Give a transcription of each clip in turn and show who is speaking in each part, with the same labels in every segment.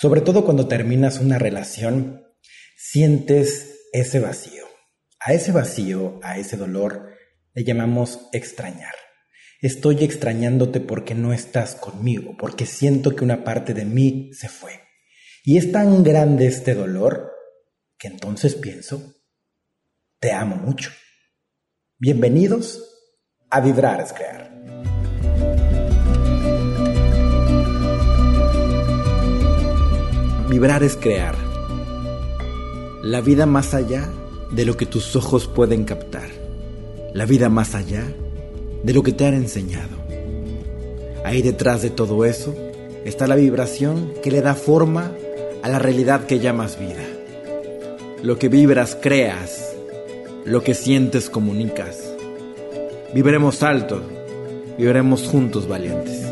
Speaker 1: Sobre todo cuando terminas una relación, sientes ese vacío. A ese vacío, a ese dolor, le llamamos extrañar. Estoy extrañándote porque no estás conmigo, porque siento que una parte de mí se fue. Y es tan grande este dolor que entonces pienso, te amo mucho. Bienvenidos a Vibrar es Crear. Vibrar es crear. La vida más allá de lo que tus ojos pueden captar. La vida más allá de lo que te han enseñado. Ahí detrás de todo eso está la vibración que le da forma a la realidad que llamas vida. Lo que vibras creas, lo que sientes comunicas. Viviremos alto, viviremos juntos valientes.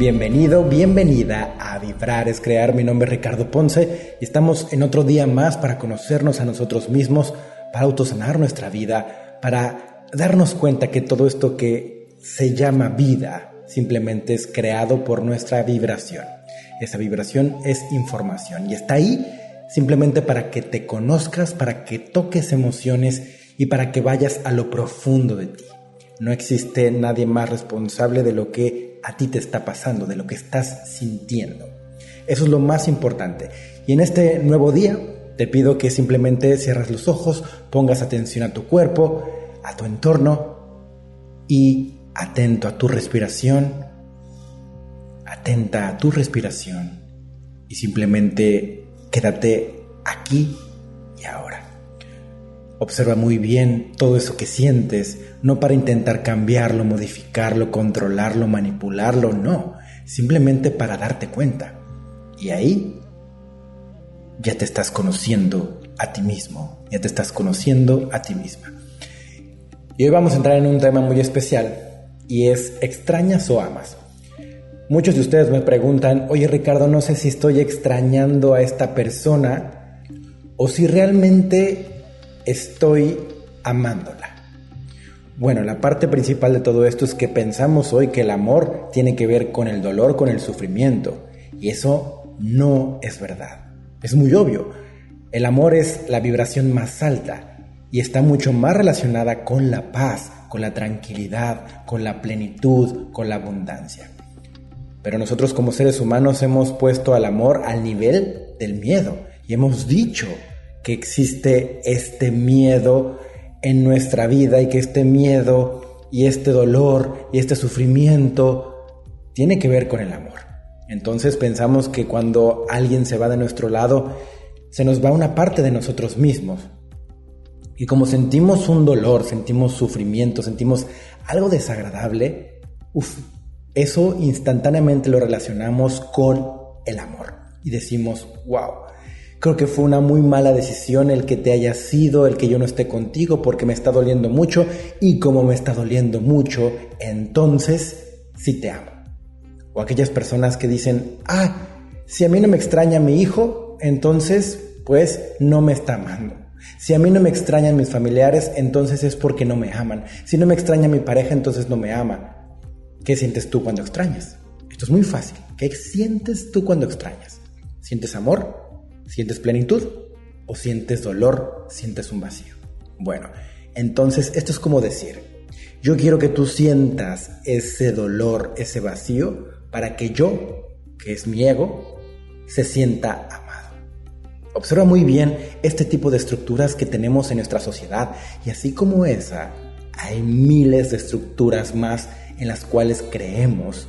Speaker 1: Bienvenido, bienvenida a Vibrar es Crear. Mi nombre es Ricardo Ponce y estamos en otro día más para conocernos a nosotros mismos, para autosanar nuestra vida, para darnos cuenta que todo esto que se llama vida simplemente es creado por nuestra vibración. Esa vibración es información y está ahí simplemente para que te conozcas, para que toques emociones y para que vayas a lo profundo de ti. No existe nadie más responsable de lo que a ti te está pasando, de lo que estás sintiendo. Eso es lo más importante. Y en este nuevo día te pido que simplemente cierres los ojos, pongas atención a tu cuerpo, a tu entorno y atento a tu respiración, atenta a tu respiración y simplemente quédate aquí y ahora. Observa muy bien todo eso que sientes, no para intentar cambiarlo, modificarlo, controlarlo, manipularlo, no, simplemente para darte cuenta. Y ahí ya te estás conociendo a ti mismo, ya te estás conociendo a ti misma. Y hoy vamos a entrar en un tema muy especial y es extrañas o amas. Muchos de ustedes me preguntan, oye Ricardo, no sé si estoy extrañando a esta persona o si realmente estoy amándola. Bueno, la parte principal de todo esto es que pensamos hoy que el amor tiene que ver con el dolor, con el sufrimiento. Y eso no es verdad. Es muy obvio. El amor es la vibración más alta y está mucho más relacionada con la paz, con la tranquilidad, con la plenitud, con la abundancia. Pero nosotros como seres humanos hemos puesto al amor al nivel del miedo y hemos dicho que existe este miedo en nuestra vida y que este miedo y este dolor y este sufrimiento tiene que ver con el amor. Entonces pensamos que cuando alguien se va de nuestro lado, se nos va una parte de nosotros mismos. Y como sentimos un dolor, sentimos sufrimiento, sentimos algo desagradable, eso instantáneamente lo relacionamos con el amor. Y decimos, wow, Creo que fue una muy mala decisión el que te haya sido, el que yo no esté contigo porque me está doliendo mucho y como me está doliendo mucho, entonces sí te amo. O aquellas personas que dicen, ah, si a mí no me extraña mi hijo, entonces pues no me está amando. Si a mí no me extrañan mis familiares, entonces es porque no me aman. Si no me extraña mi pareja, entonces no me ama. ¿Qué sientes tú cuando extrañas? Esto es muy fácil. ¿Qué sientes tú cuando extrañas? ¿Sientes amor? ¿Sientes plenitud o sientes dolor, sientes un vacío? Bueno, entonces esto es como decir, yo quiero que tú sientas ese dolor, ese vacío, para que yo, que es mi ego, se sienta amado. Observa muy bien este tipo de estructuras que tenemos en nuestra sociedad y así como esa, hay miles de estructuras más en las cuales creemos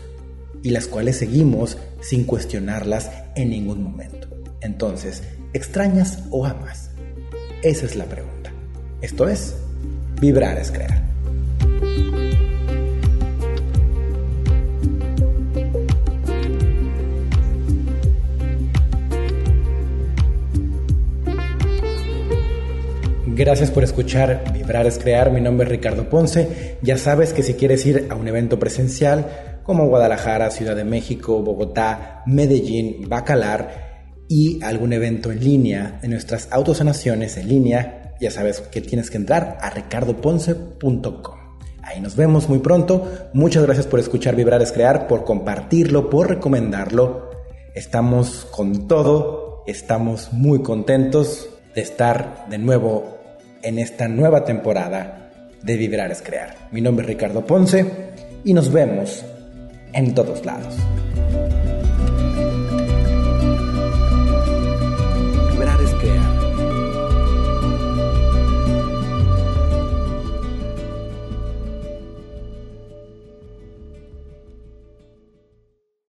Speaker 1: y las cuales seguimos sin cuestionarlas en ningún momento. Entonces, ¿extrañas o amas? Esa es la pregunta. Esto es, vibrar es crear. Gracias por escuchar Vibrar es Crear. Mi nombre es Ricardo Ponce. Ya sabes que si quieres ir a un evento presencial como Guadalajara, Ciudad de México, Bogotá, Medellín, Bacalar, y algún evento en línea, de nuestras autosanaciones en línea, ya sabes que tienes que entrar a ricardoponce.com. Ahí nos vemos muy pronto. Muchas gracias por escuchar Vibrar es Crear, por compartirlo, por recomendarlo. Estamos con todo, estamos muy contentos de estar de nuevo en esta nueva temporada de Vibrar es Crear. Mi nombre es Ricardo Ponce y nos vemos en todos lados.